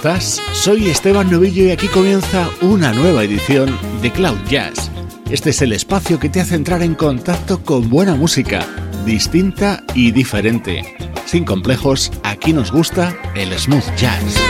Estás? Soy Esteban Novillo y aquí comienza una nueva edición de Cloud Jazz. Este es el espacio que te hace entrar en contacto con buena música, distinta y diferente. Sin complejos, aquí nos gusta el smooth jazz.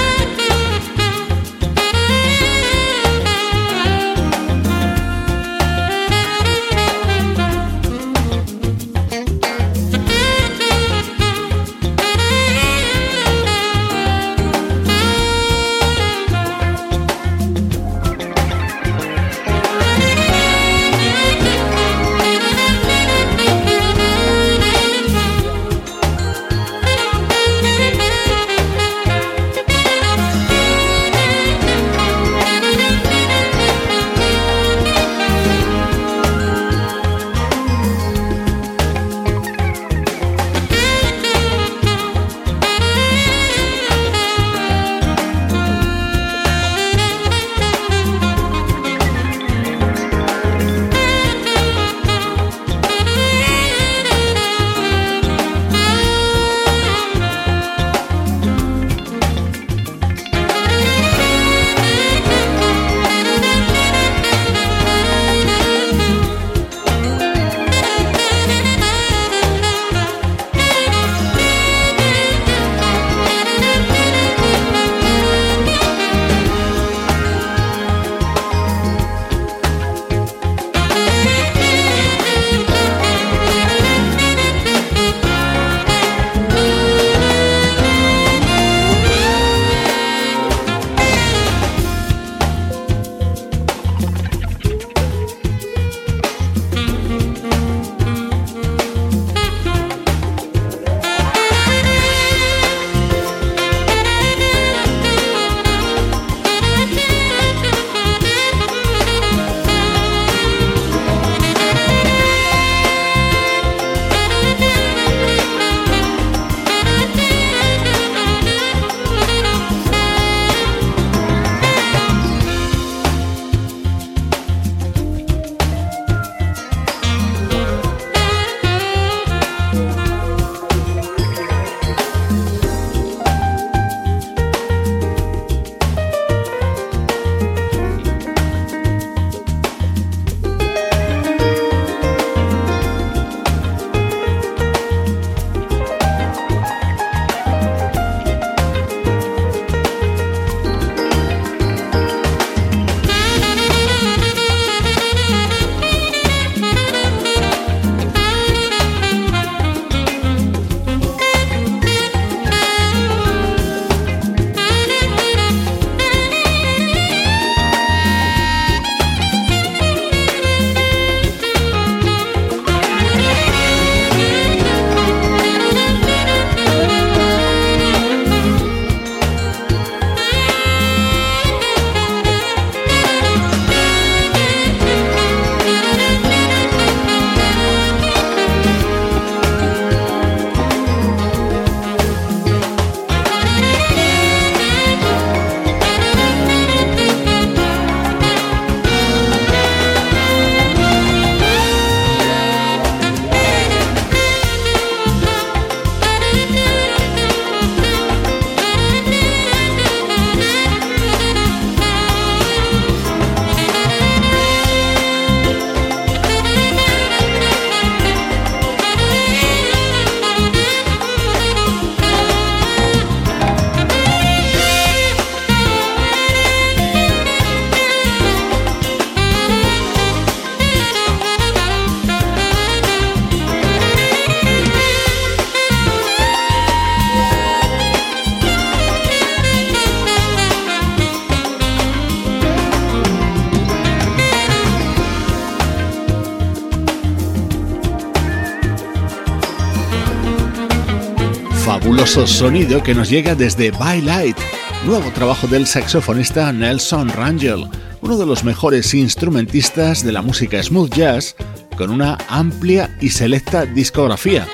Sonido que nos llega desde By Light, nuevo trabajo del saxofonista Nelson Rangel, uno de los mejores instrumentistas de la música smooth jazz, con una amplia y selecta discografía.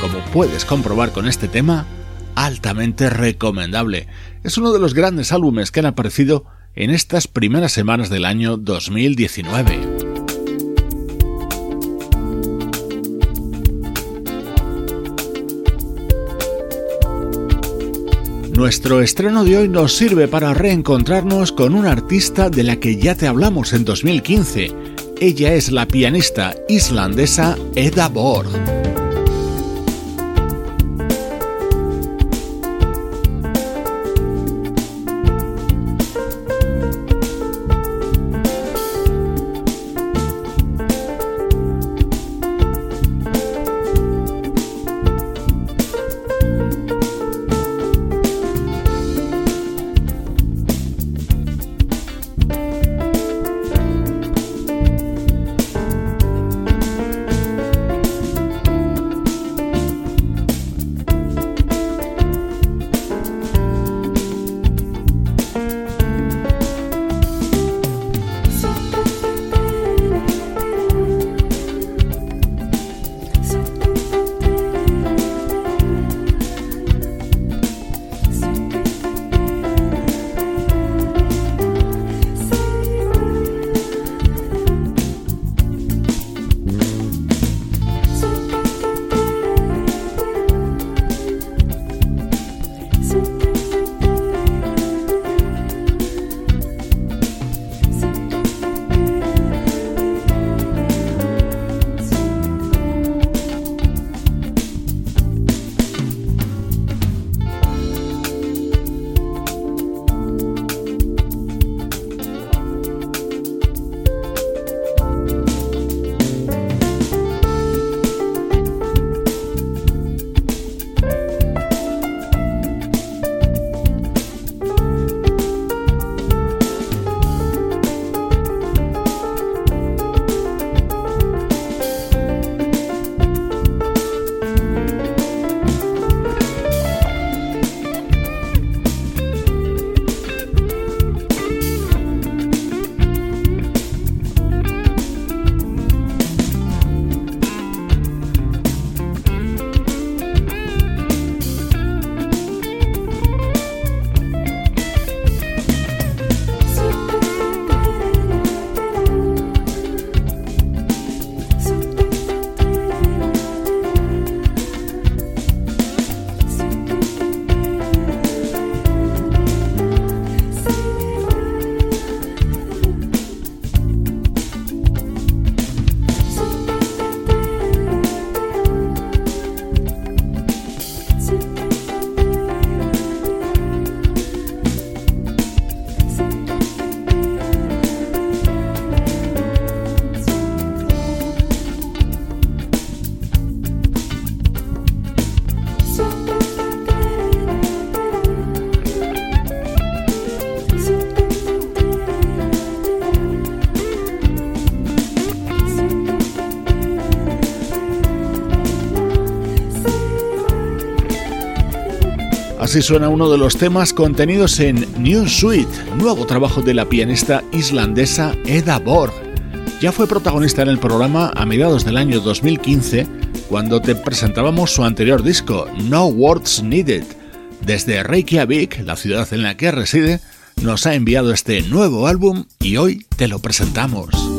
Como puedes comprobar con este tema, altamente recomendable. Es uno de los grandes álbumes que han aparecido en estas primeras semanas del año 2019. Nuestro estreno de hoy nos sirve para reencontrarnos con una artista de la que ya te hablamos en 2015. Ella es la pianista islandesa Edda Borg. Así suena uno de los temas contenidos en New Suite, nuevo trabajo de la pianista islandesa Eda Borg. Ya fue protagonista en el programa a mediados del año 2015 cuando te presentábamos su anterior disco, No Words Needed. Desde Reykjavik, la ciudad en la que reside, nos ha enviado este nuevo álbum y hoy te lo presentamos.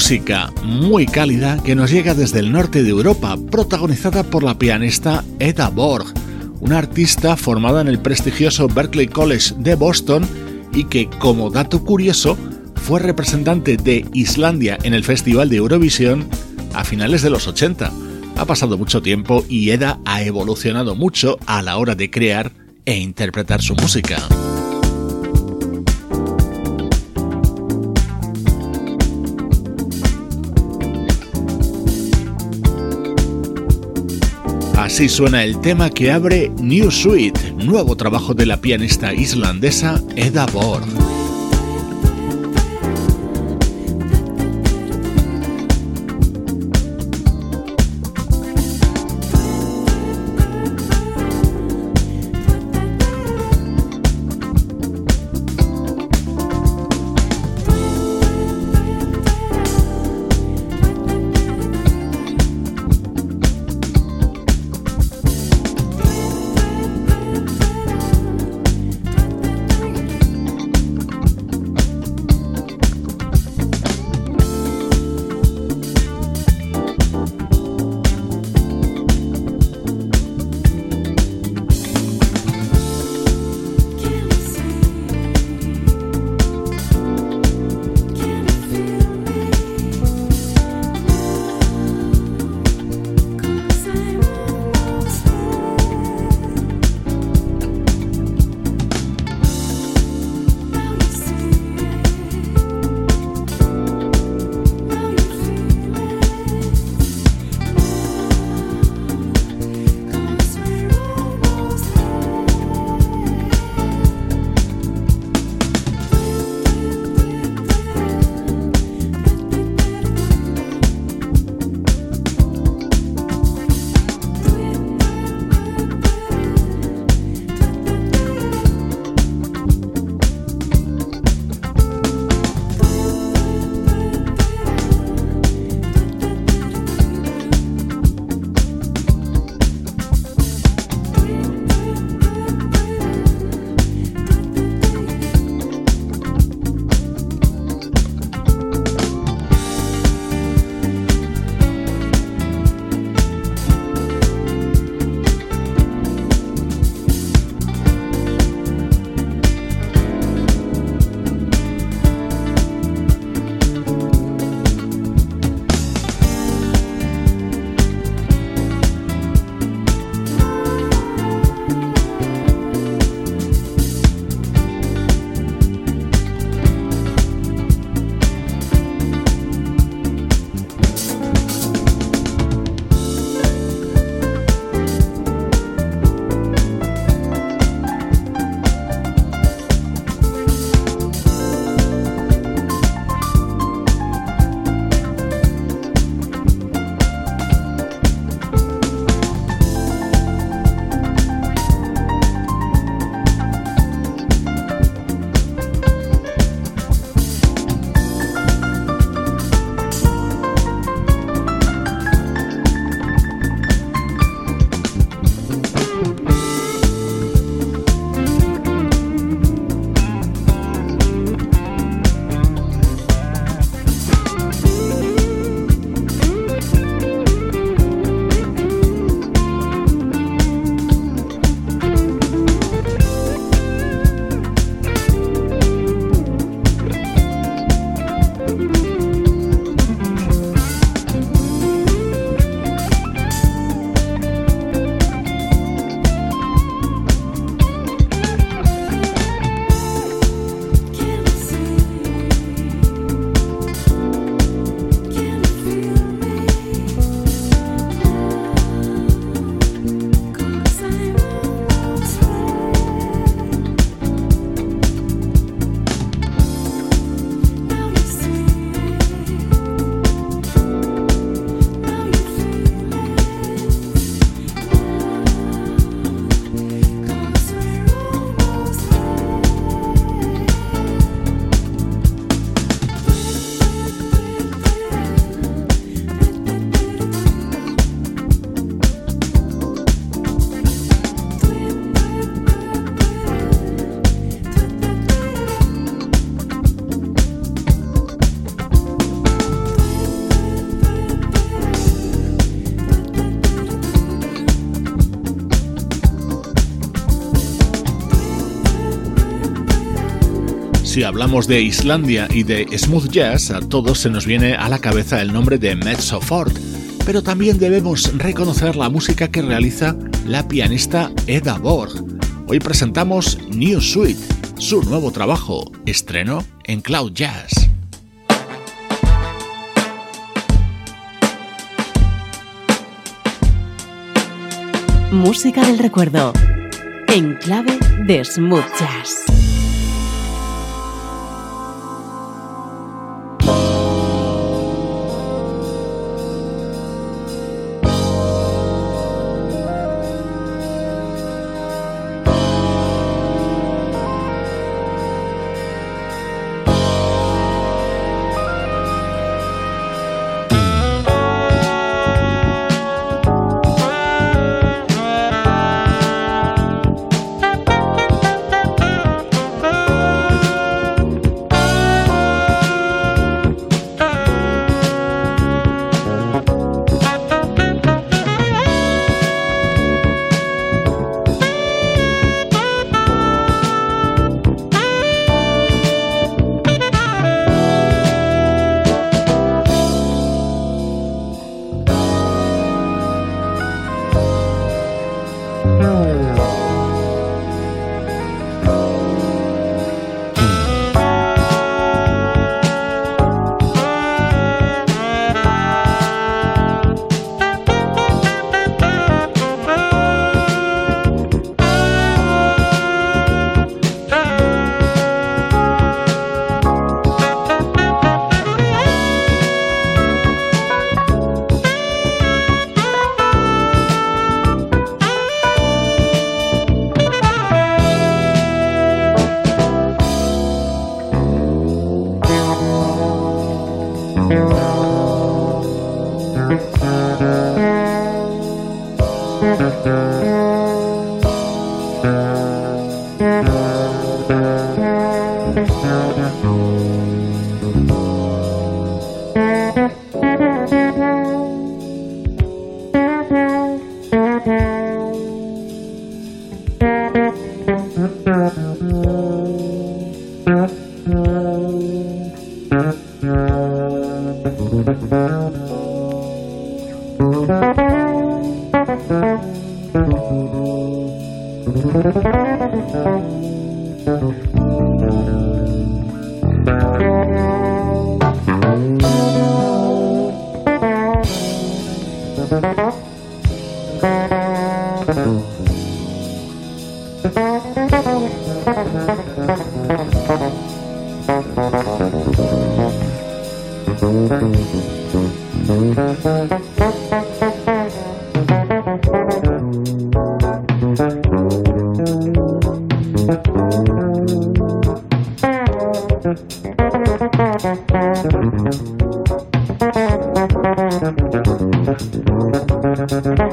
Música muy cálida que nos llega desde el norte de Europa, protagonizada por la pianista Edda Borg, una artista formada en el prestigioso Berklee College de Boston y que, como dato curioso, fue representante de Islandia en el Festival de Eurovisión a finales de los 80. Ha pasado mucho tiempo y Edda ha evolucionado mucho a la hora de crear e interpretar su música. Así suena el tema que abre New Suite, nuevo trabajo de la pianista islandesa Edda Borg. Si hablamos de Islandia y de smooth jazz, a todos se nos viene a la cabeza el nombre de Mezzo Ford, pero también debemos reconocer la música que realiza la pianista Eda Borg. Hoy presentamos New Suite, su nuevo trabajo, estreno en Cloud Jazz. Música del recuerdo, en clave de smooth jazz.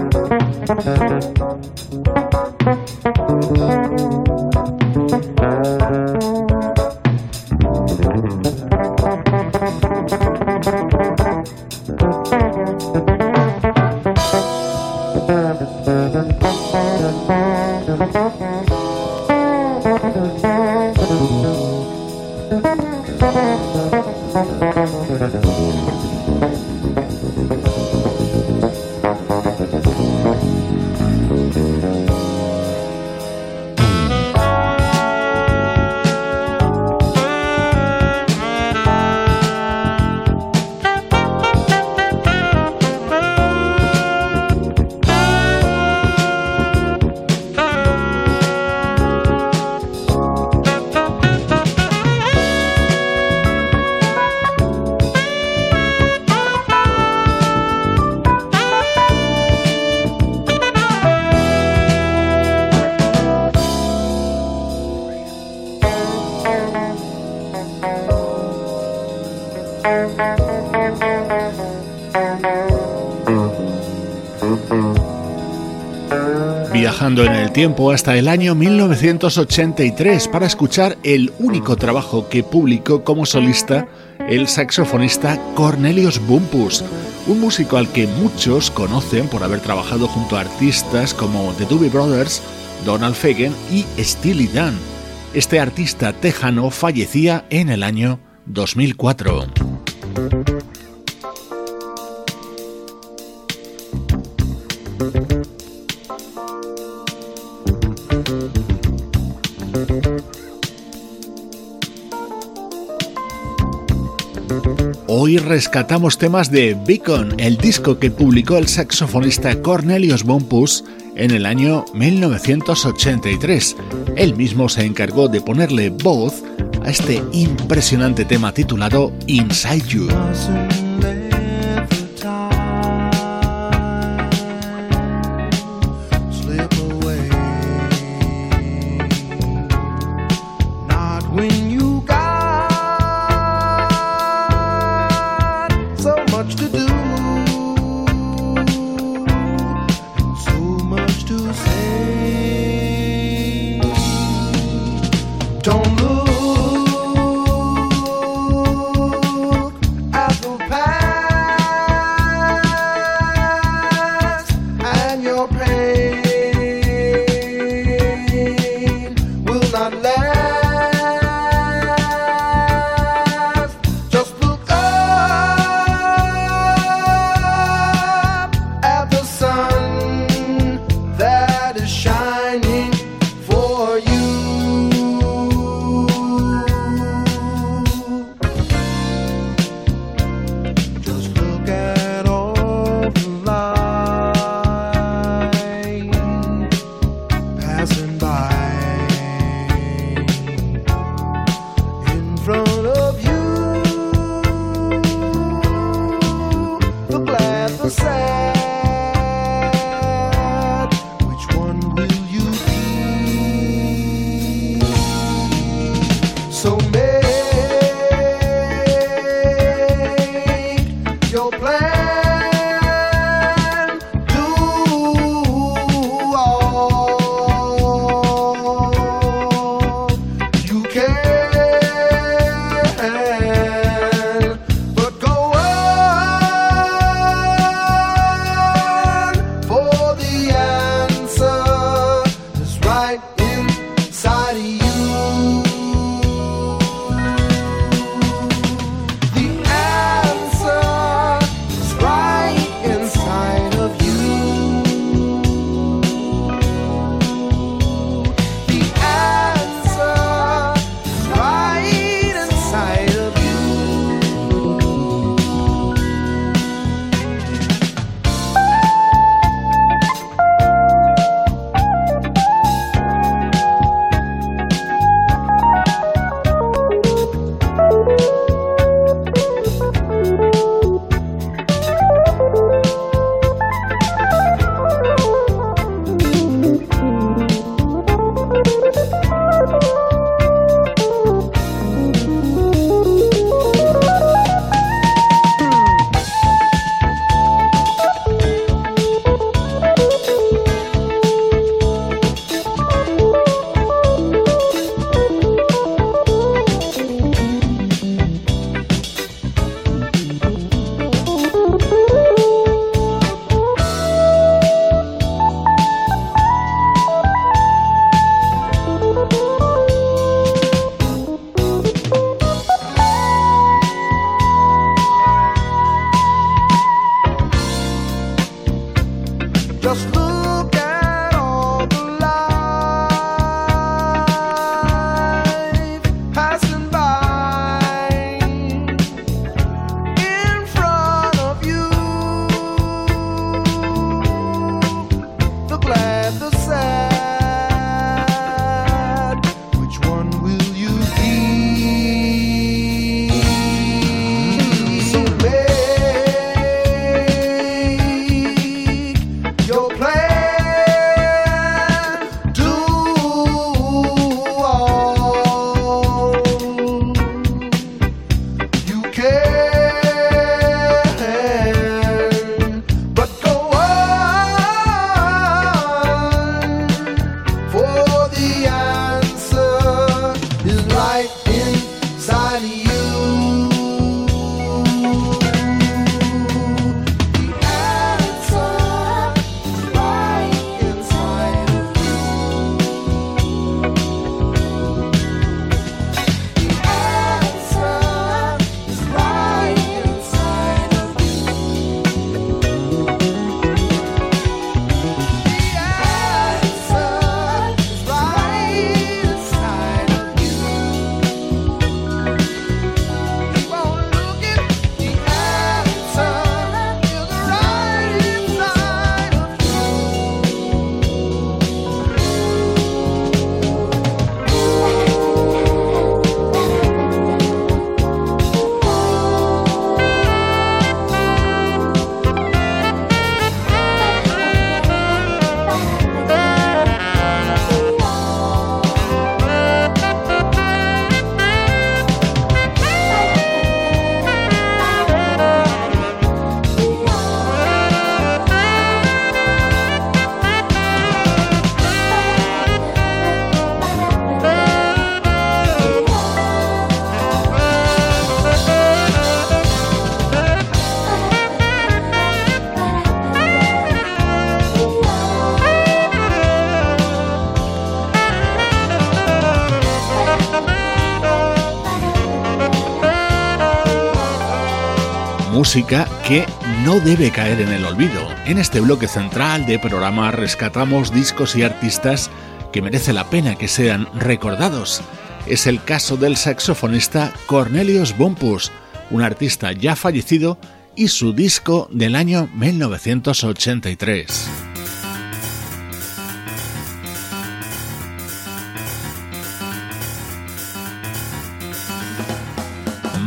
Viajando en tiempo hasta el año 1983 para escuchar el único trabajo que publicó como solista el saxofonista Cornelius Bumpus, un músico al que muchos conocen por haber trabajado junto a artistas como The Doobie Brothers, Donald Fagen y Steely Dan. Este artista tejano fallecía en el año 2004. Hoy rescatamos temas de Beacon, el disco que publicó el saxofonista Cornelius Bompus en el año 1983. Él mismo se encargó de ponerle voz a este impresionante tema titulado Inside You. just look que no debe caer en el olvido. En este bloque central de programa rescatamos discos y artistas que merece la pena que sean recordados. Es el caso del saxofonista Cornelius Bumpus, un artista ya fallecido y su disco del año 1983.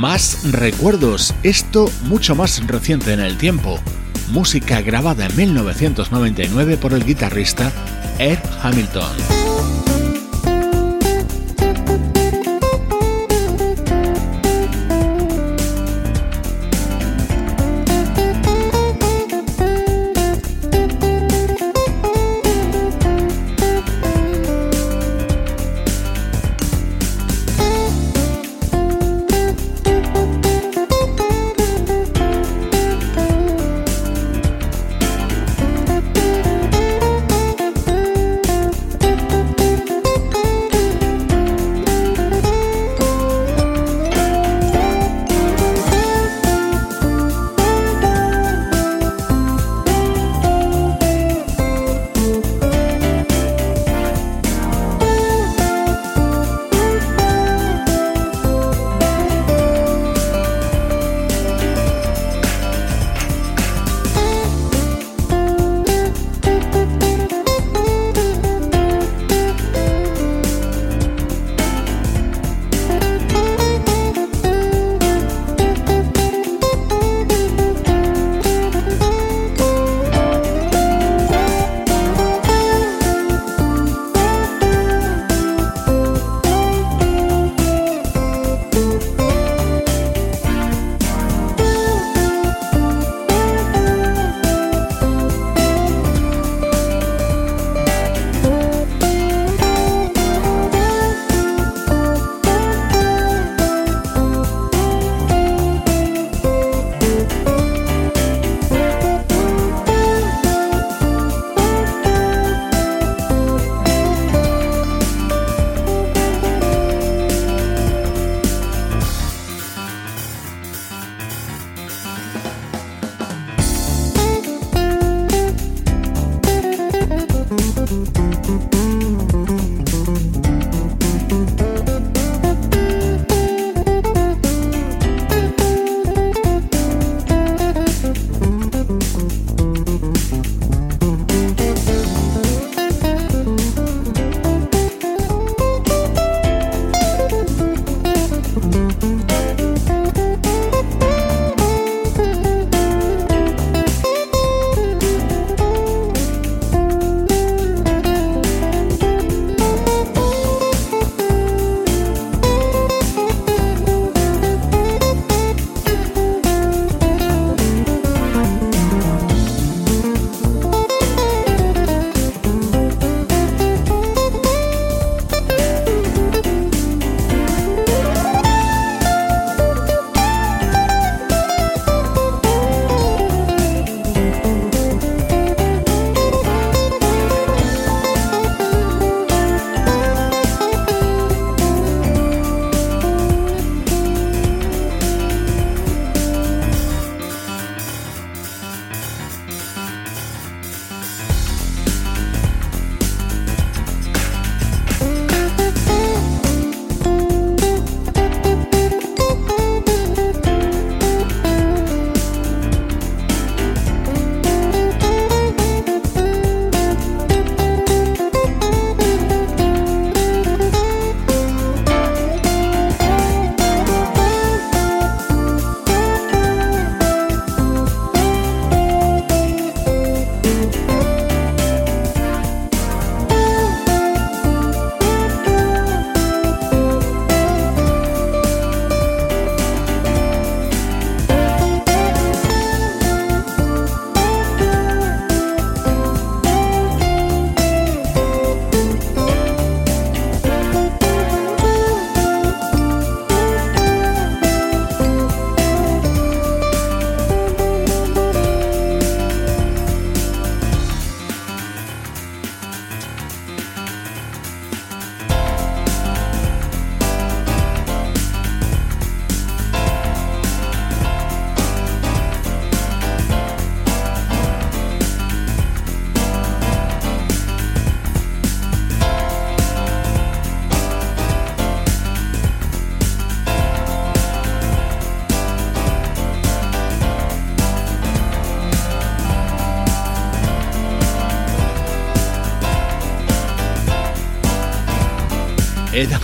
Más recuerdos, esto mucho más reciente en el tiempo. Música grabada en 1999 por el guitarrista Ed Hamilton.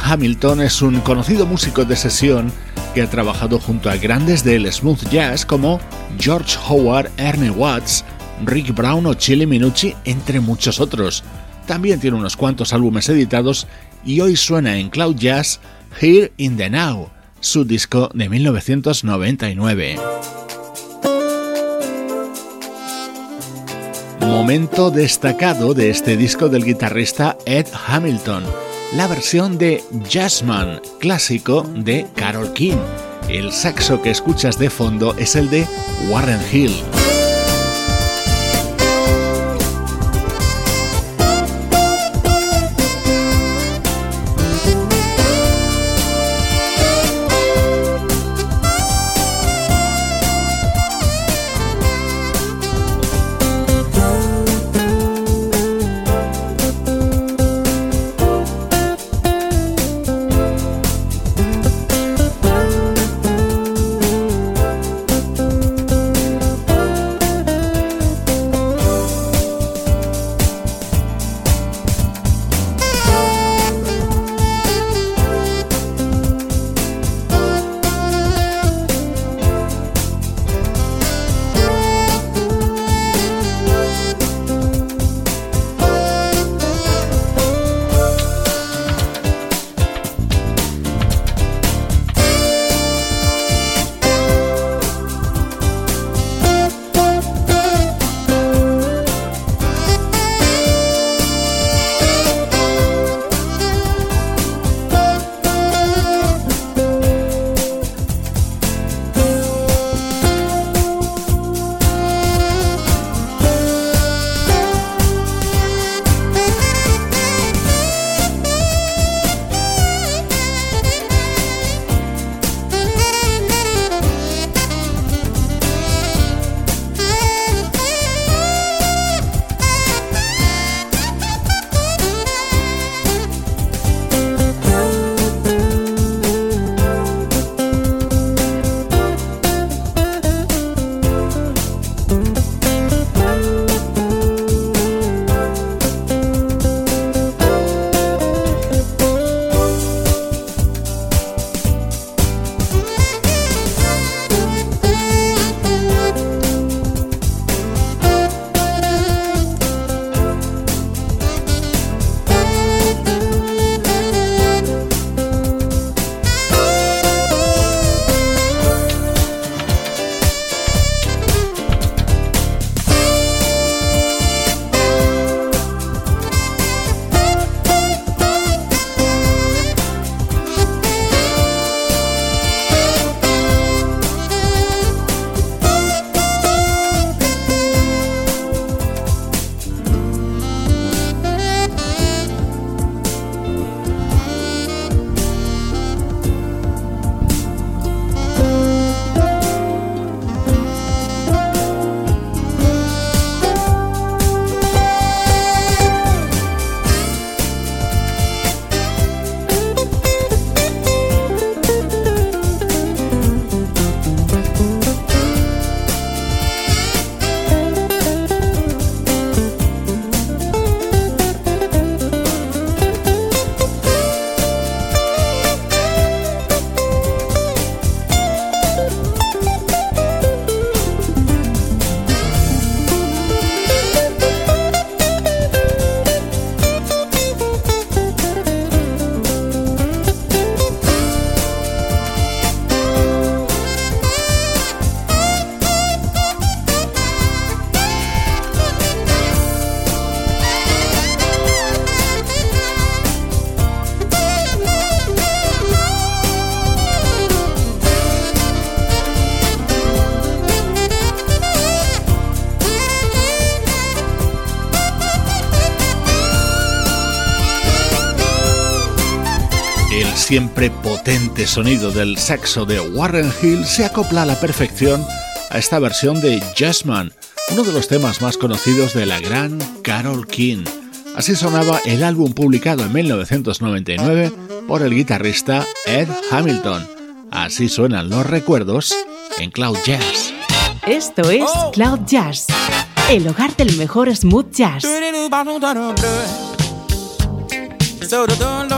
Hamilton es un conocido músico de sesión que ha trabajado junto a grandes del smooth jazz como George Howard, Ernie Watts, Rick Brown o Chili Minucci, entre muchos otros. También tiene unos cuantos álbumes editados y hoy suena en Cloud Jazz Here in the Now, su disco de 1999. Momento destacado de este disco del guitarrista Ed Hamilton, la versión de Jazzman, clásico de Carol King. El saxo que escuchas de fondo es el de Warren Hill. Siempre potente sonido del saxo de Warren Hill se acopla a la perfección a esta versión de Jazzman, uno de los temas más conocidos de la gran Carol King. Así sonaba el álbum publicado en 1999 por el guitarrista Ed Hamilton. Así suenan los recuerdos en Cloud Jazz. Esto es. Cloud Jazz, el hogar del mejor smooth jazz.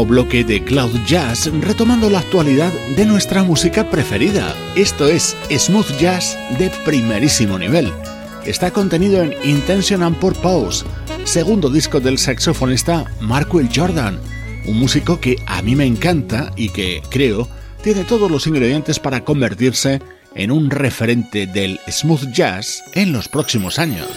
Bloque de Cloud Jazz retomando la actualidad de nuestra música preferida. Esto es smooth jazz de primerísimo nivel. Está contenido en Intention and Purpose, segundo disco del saxofonista Markwell Jordan, un músico que a mí me encanta y que, creo, tiene todos los ingredientes para convertirse en un referente del smooth jazz en los próximos años.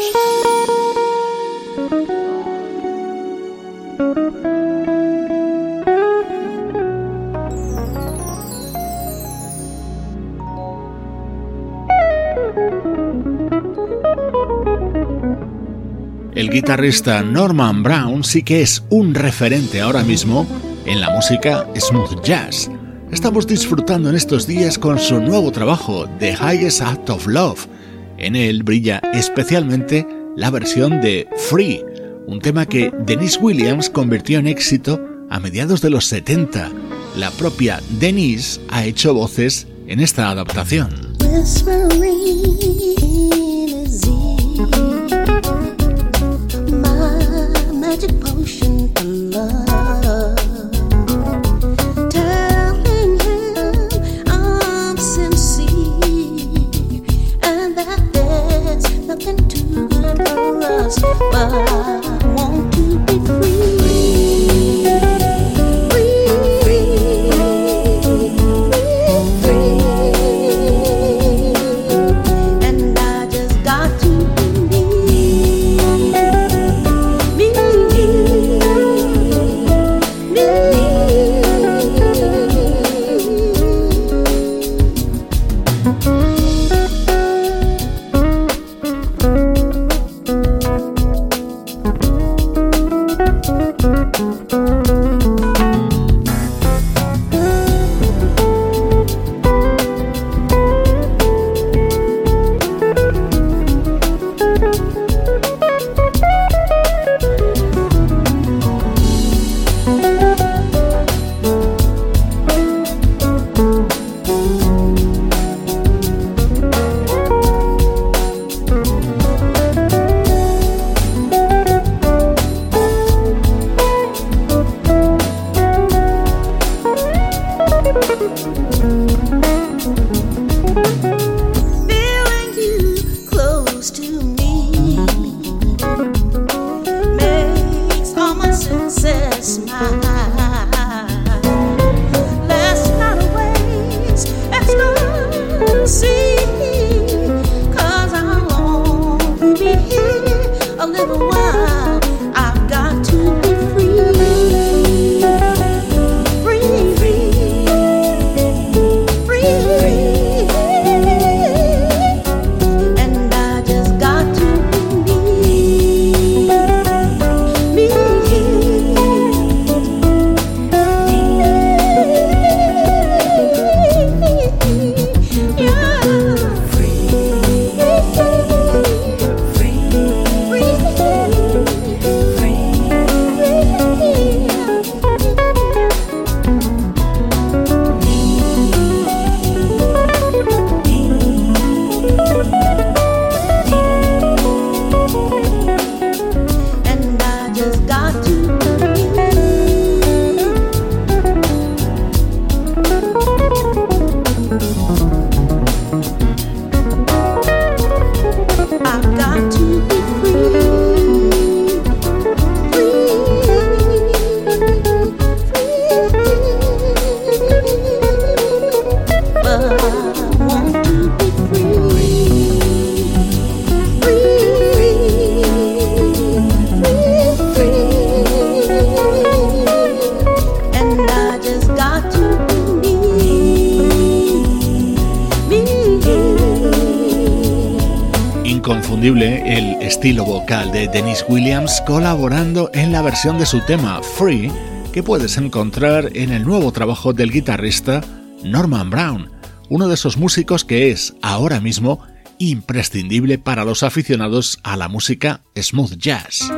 Guitarrista Norman Brown sí que es un referente ahora mismo en la música smooth jazz. Estamos disfrutando en estos días con su nuevo trabajo, The Highest Act of Love. En él brilla especialmente la versión de Free, un tema que Denise Williams convirtió en éxito a mediados de los 70. La propia Denise ha hecho voces en esta adaptación. El de Dennis Williams colaborando en la versión de su tema Free que puedes encontrar en el nuevo trabajo del guitarrista Norman Brown, uno de esos músicos que es ahora mismo imprescindible para los aficionados a la música smooth jazz.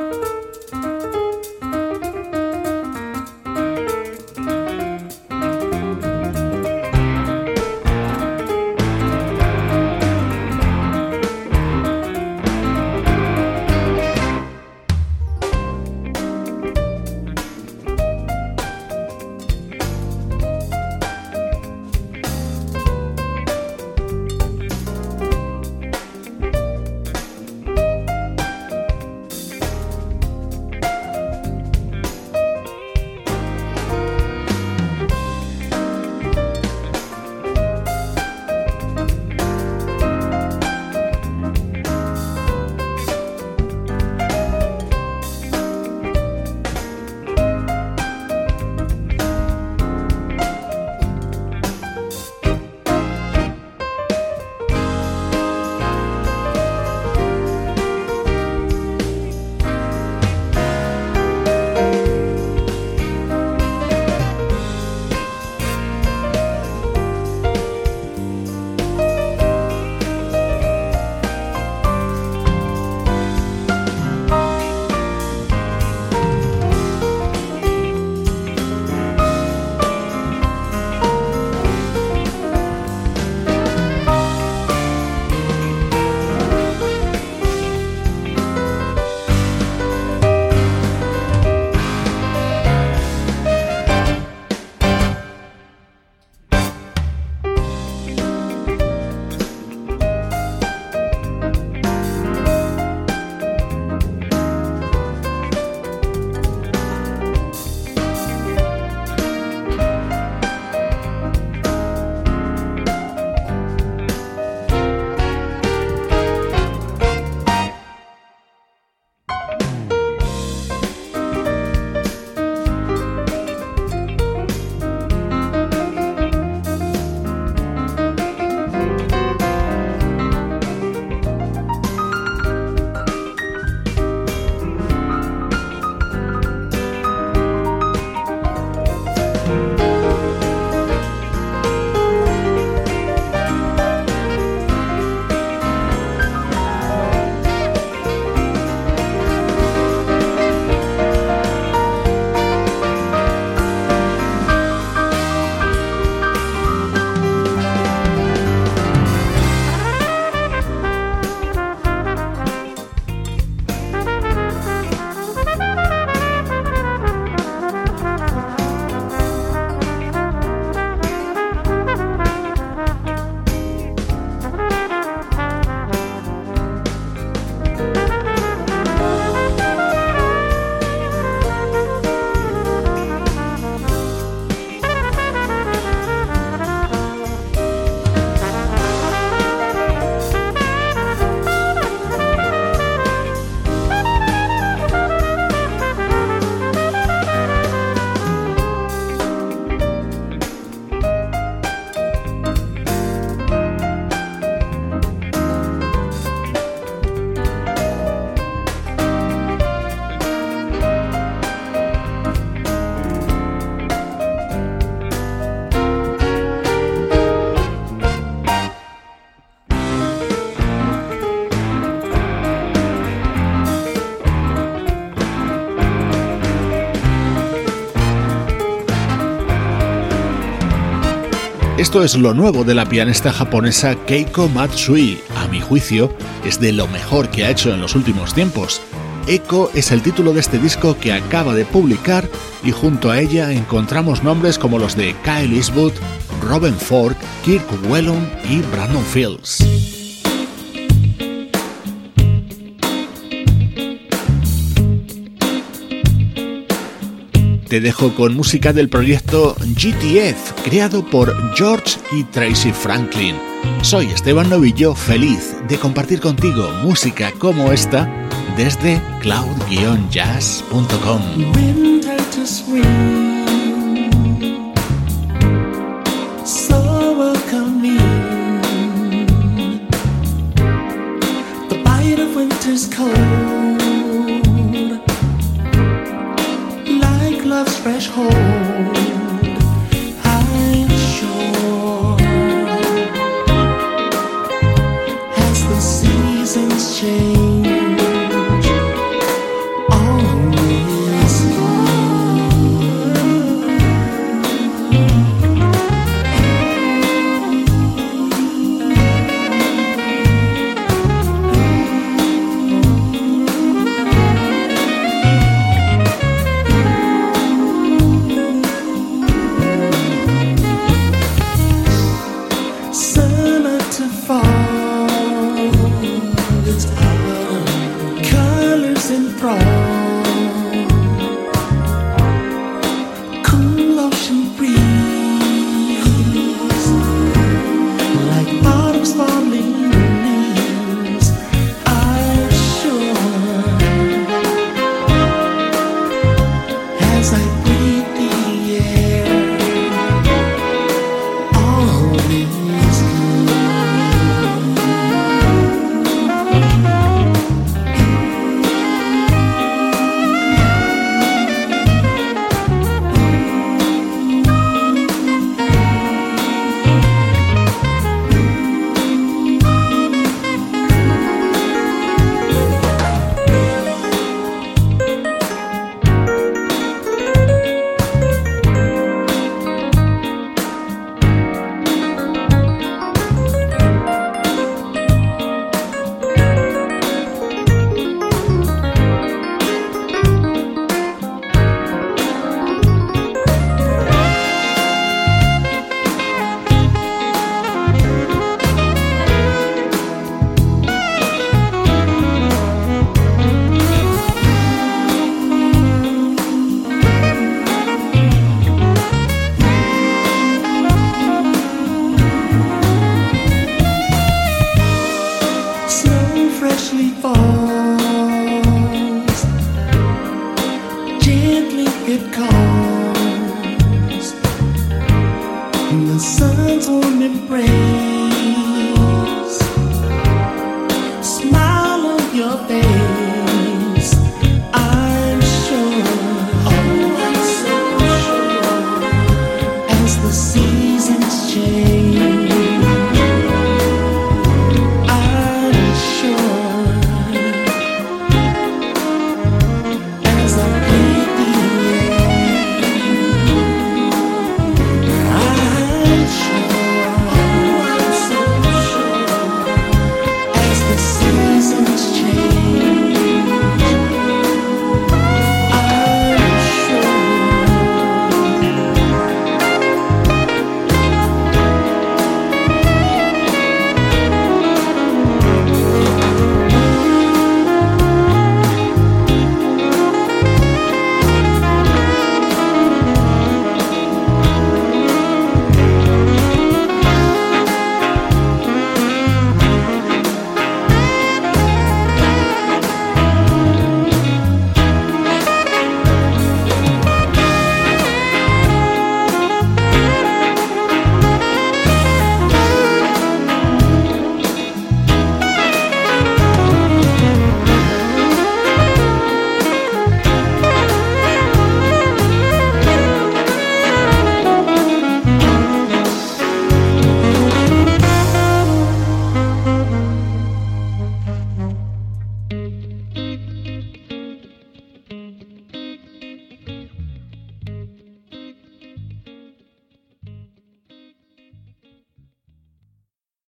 Esto es lo nuevo de la pianista japonesa Keiko Matsui. A mi juicio, es de lo mejor que ha hecho en los últimos tiempos. Echo es el título de este disco que acaba de publicar y junto a ella encontramos nombres como los de Kyle Eastwood, Robin Ford, Kirk Whelan y Brandon Fields. Te dejo con música del proyecto GTF, creado por George y Tracy Franklin. Soy Esteban Novillo, feliz de compartir contigo música como esta desde cloud-jazz.com. home. The sun's warm embrace.